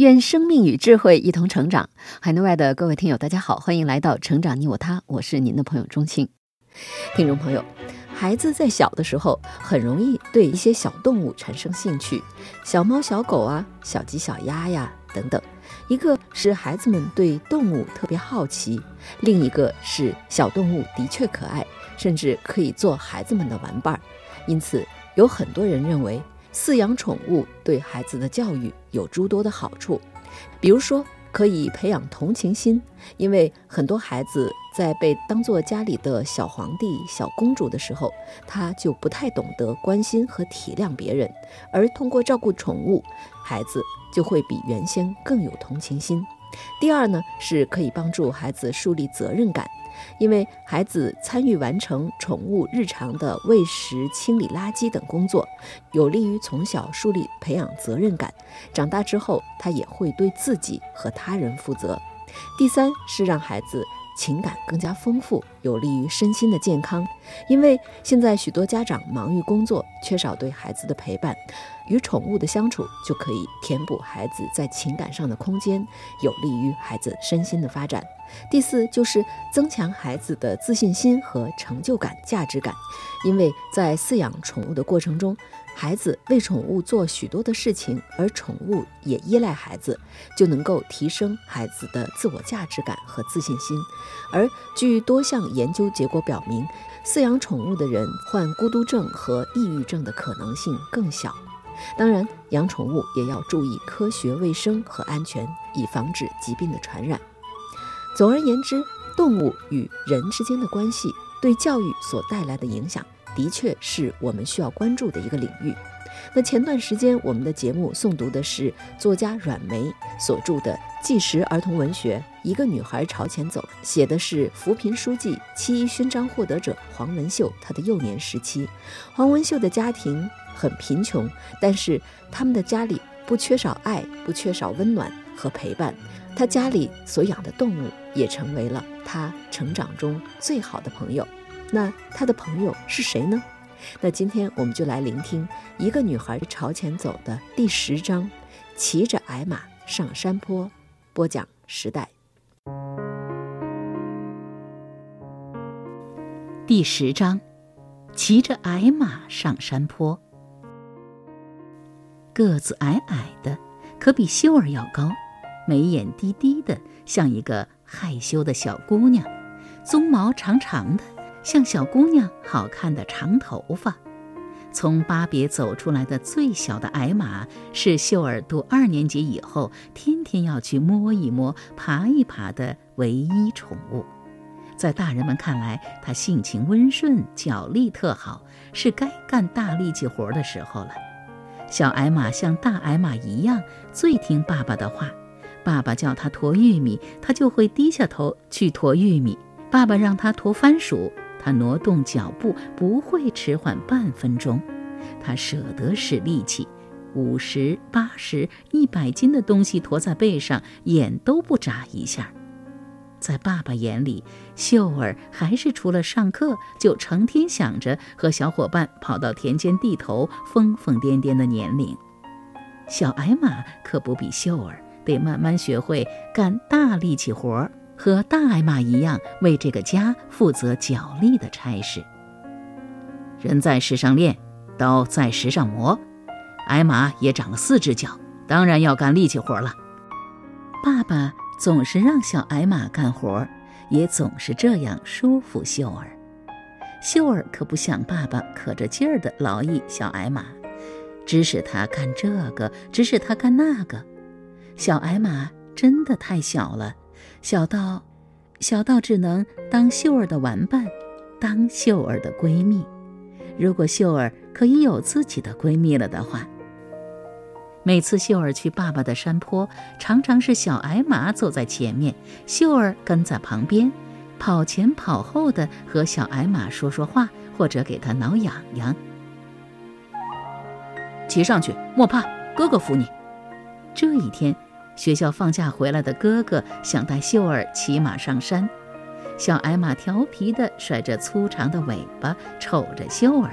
愿生命与智慧一同成长。海内外的各位听友，大家好，欢迎来到《成长你我他》，我是您的朋友钟青。听众朋友，孩子在小的时候很容易对一些小动物产生兴趣，小猫、小狗啊，小鸡、小鸭呀等等。一个是孩子们对动物特别好奇，另一个是小动物的确可爱，甚至可以做孩子们的玩伴儿。因此，有很多人认为。饲养宠物对孩子的教育有诸多的好处，比如说可以培养同情心，因为很多孩子在被当做家里的小皇帝、小公主的时候，他就不太懂得关心和体谅别人，而通过照顾宠物，孩子就会比原先更有同情心。第二呢，是可以帮助孩子树立责任感。因为孩子参与完成宠物日常的喂食、清理垃圾等工作，有利于从小树立培养责任感。长大之后，他也会对自己和他人负责。第三是让孩子。情感更加丰富，有利于身心的健康。因为现在许多家长忙于工作，缺少对孩子的陪伴，与宠物的相处就可以填补孩子在情感上的空间，有利于孩子身心的发展。第四就是增强孩子的自信心和成就感、价值感，因为在饲养宠物的过程中。孩子为宠物做许多的事情，而宠物也依赖孩子，就能够提升孩子的自我价值感和自信心。而据多项研究结果表明，饲养宠物的人患孤独症和抑郁症的可能性更小。当然，养宠物也要注意科学卫生和安全，以防止疾病的传染。总而言之，动物与人之间的关系对教育所带来的影响。的确是我们需要关注的一个领域。那前段时间，我们的节目诵读的是作家阮梅所著的纪实儿童文学《一个女孩朝前走》，写的是扶贫书记、七一勋章获得者黄文秀她的幼年时期。黄文秀的家庭很贫穷，但是他们的家里不缺少爱，不缺少温暖和陪伴。他家里所养的动物也成为了他成长中最好的朋友。那他的朋友是谁呢？那今天我们就来聆听一个女孩朝前走的第十章，骑着矮马上山坡。播讲时代。第十章，骑着矮马上山坡。个子矮矮的，可比秀儿要高，眉眼低低的，像一个害羞的小姑娘，鬃毛长长的。像小姑娘好看的长头发，从巴别走出来的最小的矮马是秀儿读二年级以后天天要去摸一摸、爬一爬的唯一宠物。在大人们看来，它性情温顺，脚力特好，是该干大力气活的时候了。小矮马像大矮马一样，最听爸爸的话。爸爸叫它驮玉米，它就会低下头去驮玉米；爸爸让它驮番薯。他挪动脚步不会迟缓半分钟，他舍得使力气，五十、八十、一百斤的东西驮在背上，眼都不眨一下。在爸爸眼里，秀儿还是除了上课就成天想着和小伙伴跑到田间地头疯疯癫癫的年龄。小矮马可不比秀儿，得慢慢学会干大力气活儿。和大矮马一样，为这个家负责脚力的差事。人在石上练，刀在石上磨。矮马也长了四只脚，当然要干力气活了。爸爸总是让小矮马干活，也总是这样舒服秀儿。秀儿可不想爸爸可着劲儿的劳役小矮马，指使他干这个，指使他干那个。小矮马真的太小了。小到，小到只能当秀儿的玩伴，当秀儿的闺蜜。如果秀儿可以有自己的闺蜜了的话，每次秀儿去爸爸的山坡，常常是小矮马走在前面，秀儿跟在旁边，跑前跑后的和小矮马说说话，或者给它挠痒痒。骑上去，莫怕，哥哥扶你。这一天，学校放假回来的哥哥想带秀儿骑马上山，小矮马调皮地甩着粗长的尾巴，瞅着秀儿。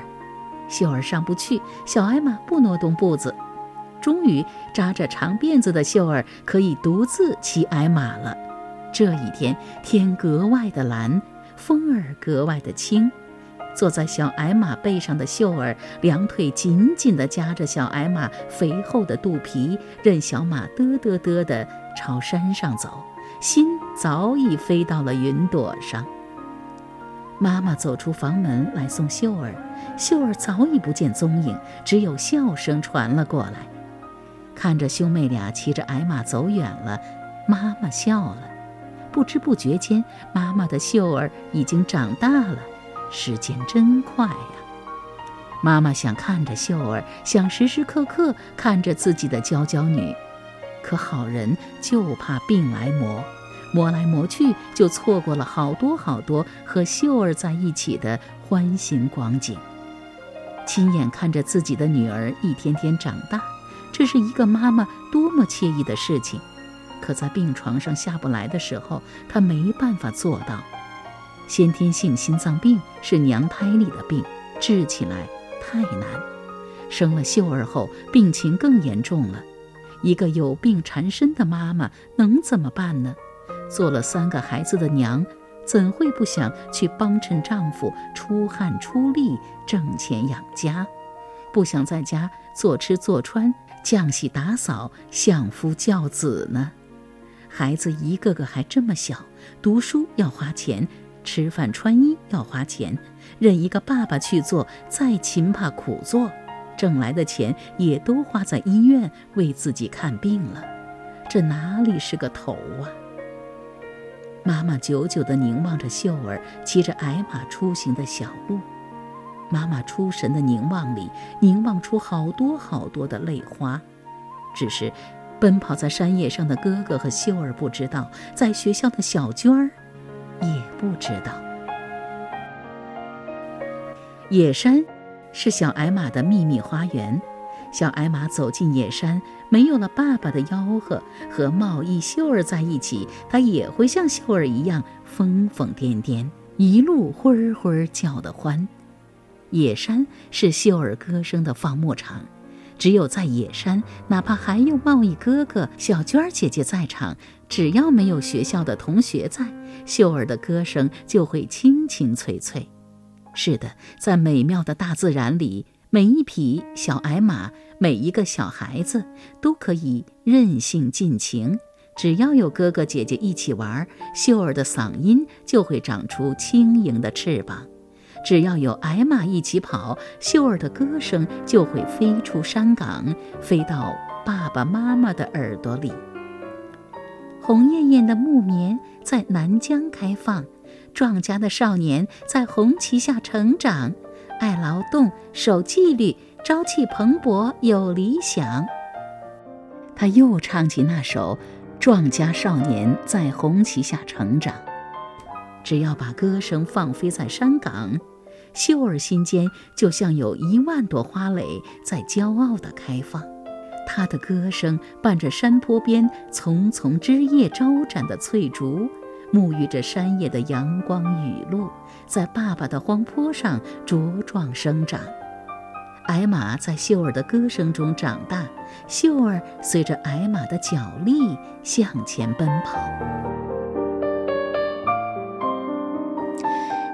秀儿上不去，小矮马不挪动步子。终于，扎着长辫子的秀儿可以独自骑矮马了。这一天，天格外的蓝，风儿格外的轻。坐在小矮马背上的秀儿，两腿紧紧地夹着小矮马肥厚的肚皮，任小马嘚嘚嘚地朝山上走，心早已飞到了云朵上。妈妈走出房门来送秀儿，秀儿早已不见踪影，只有笑声传了过来。看着兄妹俩骑着矮马走远了，妈妈笑了。不知不觉间，妈妈的秀儿已经长大了。时间真快呀！妈妈想看着秀儿，想时时刻刻看着自己的娇娇女。可好人就怕病来磨，磨来磨去，就错过了好多好多和秀儿在一起的欢欣光景。亲眼看着自己的女儿一天天长大。这是一个妈妈多么惬意的事情，可在病床上下不来的时候，她没办法做到。先天性心脏病是娘胎里的病，治起来太难。生了秀儿后，病情更严重了。一个有病缠身的妈妈能怎么办呢？做了三个孩子的娘，怎会不想去帮衬丈夫出汗出力挣钱养家，不想在家做吃做穿？浆洗打扫、相夫教子呢，孩子一个个还这么小，读书要花钱，吃饭穿衣要花钱，任一个爸爸去做，再勤怕苦做，挣来的钱也都花在医院为自己看病了，这哪里是个头啊？妈妈久久地凝望着秀儿骑着矮马出行的小路。妈妈出神的凝望里，凝望出好多好多的泪花。只是，奔跑在山野上的哥哥和秀儿不知道，在学校的小娟儿不知道。野山是小矮马的秘密花园。小矮马走进野山，没有了爸爸的吆喝，和茂义、秀儿在一起，它也会像秀儿一样疯疯癫癫，一路灰儿灰儿叫得欢。野山是秀儿歌声的放牧场，只有在野山，哪怕还有贸易哥哥、小娟儿姐姐在场，只要没有学校的同学在，秀儿的歌声就会清清脆脆。是的，在美妙的大自然里，每一匹小矮马，每一个小孩子，都可以任性尽情。只要有哥哥姐姐一起玩，秀儿的嗓音就会长出轻盈的翅膀。只要有矮马一起跑，秀儿的歌声就会飞出山岗，飞到爸爸妈妈的耳朵里。红艳艳的木棉在南疆开放，壮家的少年在红旗下成长，爱劳动，守纪律，朝气蓬勃，有理想。他又唱起那首《壮家少年在红旗下成长》，只要把歌声放飞在山岗。秀儿心间就像有一万朵花蕾在骄傲地开放，她的歌声伴着山坡边丛丛枝叶招展的翠竹，沐浴着山野的阳光雨露，在爸爸的荒坡上茁壮生长。矮马在秀儿的歌声中长大，秀儿随着矮马的脚力向前奔跑。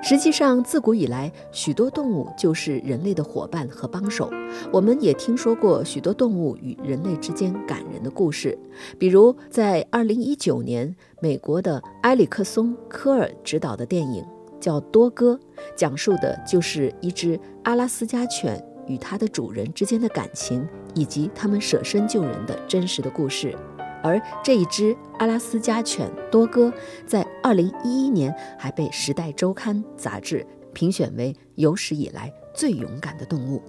实际上，自古以来，许多动物就是人类的伙伴和帮手。我们也听说过许多动物与人类之间感人的故事，比如在2019年，美国的埃里克松·科尔执导的电影叫《多哥》，讲述的就是一只阿拉斯加犬与它的主人之间的感情，以及他们舍身救人的真实的故事。而这一只阿拉斯加犬多哥，在二零一一年还被《时代周刊》杂志评选为有史以来最勇敢的动物。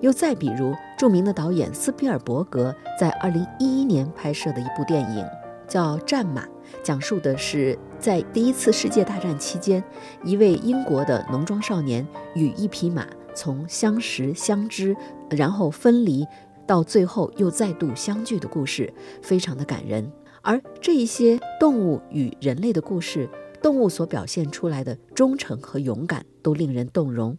又再比如，著名的导演斯皮尔伯格在2011年拍摄的一部电影叫《战马》，讲述的是在第一次世界大战期间，一位英国的农庄少年与一匹马从相识相知，然后分离，到最后又再度相聚的故事，非常的感人。而这一些动物与人类的故事，动物所表现出来的忠诚和勇敢，都令人动容。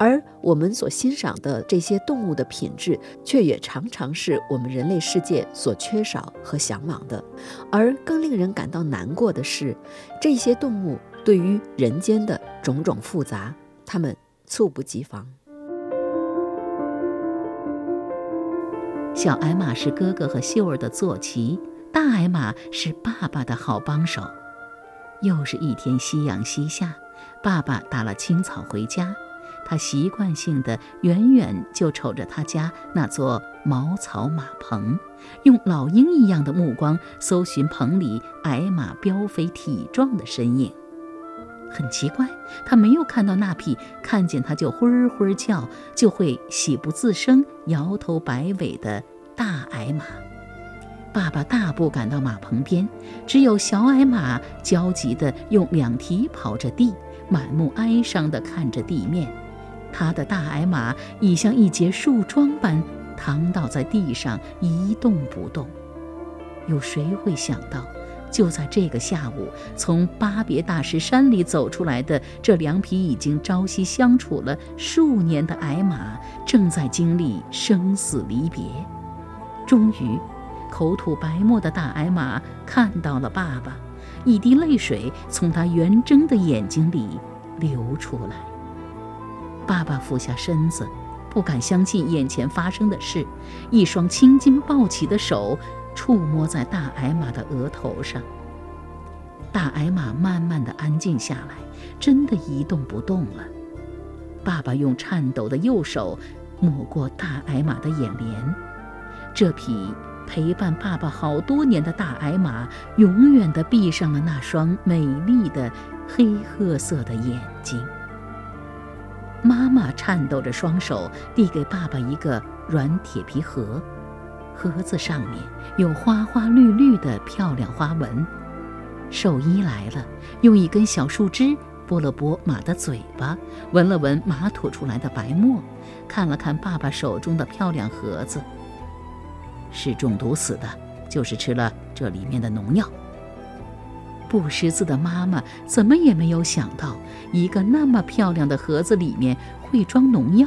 而我们所欣赏的这些动物的品质，却也常常是我们人类世界所缺少和向往的。而更令人感到难过的是，这些动物对于人间的种种复杂，他们猝不及防。小矮马是哥哥和秀儿的坐骑，大矮马是爸爸的好帮手。又是一天夕阳西下，爸爸打了青草回家。他习惯性的远远就瞅着他家那座茅草马棚，用老鹰一样的目光搜寻棚里矮马膘肥体壮的身影。很奇怪，他没有看到那匹看见他就灰灰叫、就会喜不自胜、摇头摆尾的大矮马。爸爸大步赶到马棚边，只有小矮马焦急地用两蹄刨着地，满目哀伤地看着地面。他的大矮马已像一截树桩般躺倒在地上，一动不动。有谁会想到，就在这个下午，从巴别大石山里走出来的这两匹已经朝夕相处了数年的矮马，正在经历生死离别。终于，口吐白沫的大矮马看到了爸爸，一滴泪水从他圆睁的眼睛里流出来。爸爸俯下身子，不敢相信眼前发生的事。一双青筋暴起的手触摸在大矮马的额头上。大矮马慢慢的安静下来，真的一动不动了。爸爸用颤抖的右手抹过大矮马的眼帘。这匹陪伴爸爸好多年的大矮马，永远的闭上了那双美丽的黑褐色的眼睛。妈妈颤抖着双手递给爸爸一个软铁皮盒，盒子上面有花花绿绿的漂亮花纹。兽医来了，用一根小树枝拨了拨马的嘴巴，闻了闻马吐出来的白沫，看了看爸爸手中的漂亮盒子，是中毒死的，就是吃了这里面的农药。不识字的妈妈怎么也没有想到，一个那么漂亮的盒子里面会装农药。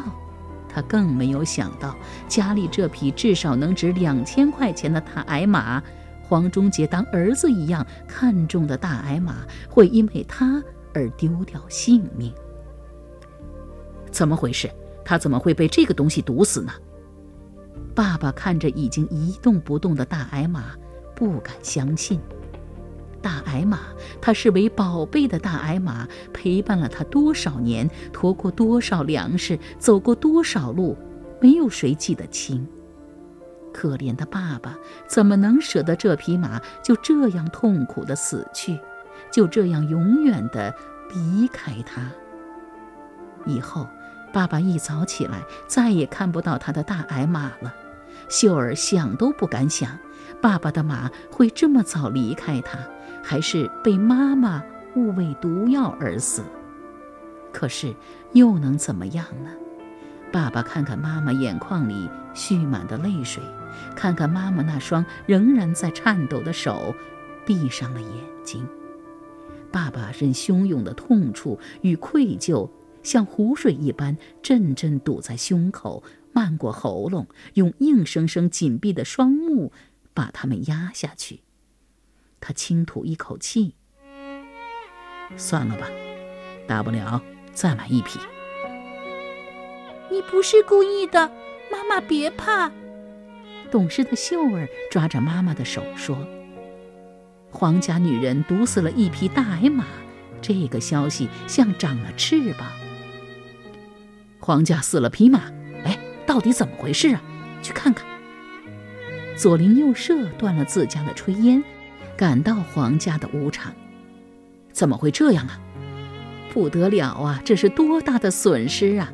他更没有想到，家里这匹至少能值两千块钱的大矮马，黄忠杰当儿子一样看重的大矮马，会因为他而丢掉性命。怎么回事？他怎么会被这个东西毒死呢？爸爸看着已经一动不动的大矮马，不敢相信。大矮马，他视为宝贝的大矮马，陪伴了他多少年，驮过多少粮食，走过多少路，没有谁记得清。可怜的爸爸，怎么能舍得这匹马就这样痛苦的死去，就这样永远的离开他？以后，爸爸一早起来，再也看不到他的大矮马了。秀儿想都不敢想，爸爸的马会这么早离开他。还是被妈妈误喂毒药而死，可是又能怎么样呢？爸爸看看妈妈眼眶里蓄满的泪水，看看妈妈那双仍然在颤抖的手，闭上了眼睛。爸爸任汹涌的痛楚与愧疚像湖水一般阵阵堵在胸口，漫过喉咙，用硬生生紧闭的双目把它们压下去。他轻吐一口气，算了吧，大不了再买一匹。你不是故意的，妈妈别怕。懂事的秀儿抓着妈妈的手说：“皇家女人毒死了一匹大矮马，这个消息像长了翅膀。皇家死了匹马，哎，到底怎么回事啊？去看看。”左邻右舍断了自家的炊烟。赶到皇家的屋场，怎么会这样啊？不得了啊！这是多大的损失啊！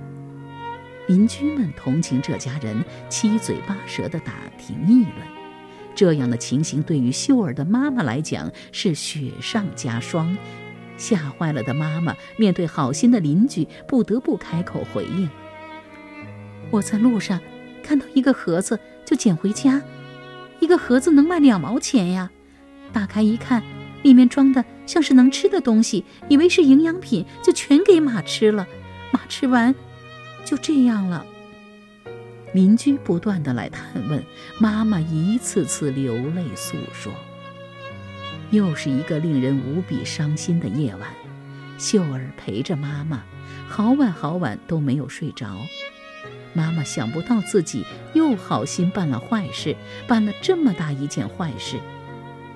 邻居们同情这家人，七嘴八舌地打听议论。这样的情形对于秀儿的妈妈来讲是雪上加霜。吓坏了的妈妈面对好心的邻居，不得不开口回应：“我在路上看到一个盒子，就捡回家。一个盒子能卖两毛钱呀！打开一看，里面装的像是能吃的东西，以为是营养品，就全给马吃了。马吃完，就这样了。”邻居不断的来探问，妈妈一次次流泪诉说。又是一个令人无比伤心的夜晚，秀儿陪着妈妈，好晚好晚都没有睡着。妈妈想不到自己又好心办了坏事，办了这么大一件坏事。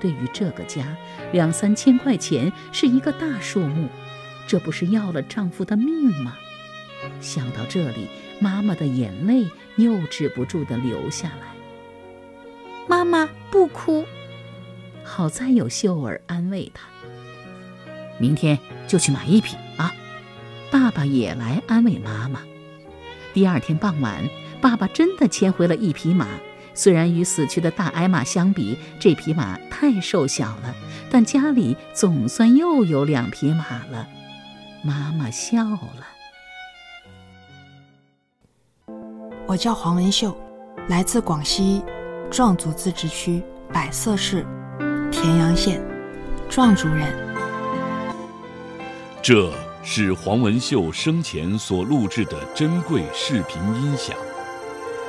对于这个家，两三千块钱是一个大数目，这不是要了丈夫的命吗？想到这里，妈妈的眼泪又止不住的流下来。妈妈不哭。好在有秀儿安慰她，明天就去买一匹啊！爸爸也来安慰妈妈。第二天傍晚，爸爸真的牵回了一匹马。虽然与死去的大矮马相比，这匹马太瘦小了，但家里总算又有两匹马了。妈妈笑了。我叫黄文秀，来自广西壮族自治区百色市。田阳县，壮族人。这是黄文秀生前所录制的珍贵视频音响。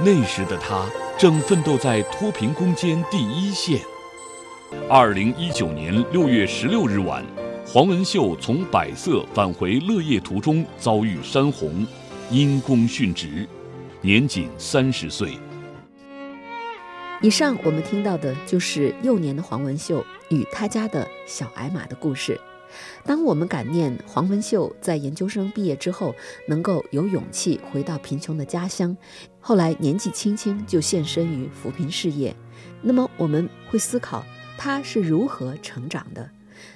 那时的他正奋斗在脱贫攻坚第一线。二零一九年六月十六日晚，黄文秀从百色返回乐业途中遭遇山洪，因公殉职，年仅三十岁。以上我们听到的就是幼年的黄文秀与他家的小矮马的故事。当我们感念黄文秀在研究生毕业之后能够有勇气回到贫穷的家乡，后来年纪轻轻就献身于扶贫事业，那么我们会思考他是如何成长的。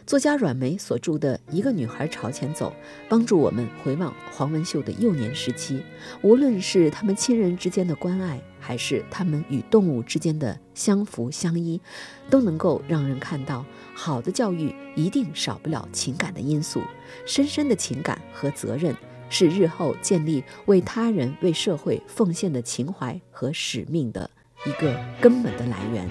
作家阮梅所著的《一个女孩朝前走》，帮助我们回望黄文秀的幼年时期，无论是他们亲人之间的关爱，还是他们与动物之间的相扶相依，都能够让人看到，好的教育一定少不了情感的因素。深深的情感和责任，是日后建立为他人、为社会奉献的情怀和使命的一个根本的来源。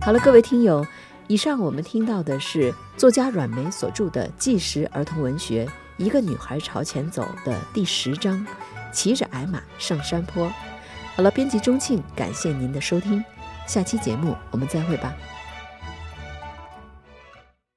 好了，各位听友。以上我们听到的是作家阮梅所著的纪实儿童文学《一个女孩朝前走》的第十章，骑着矮马上山坡。好了，编辑钟庆，感谢您的收听，下期节目我们再会吧。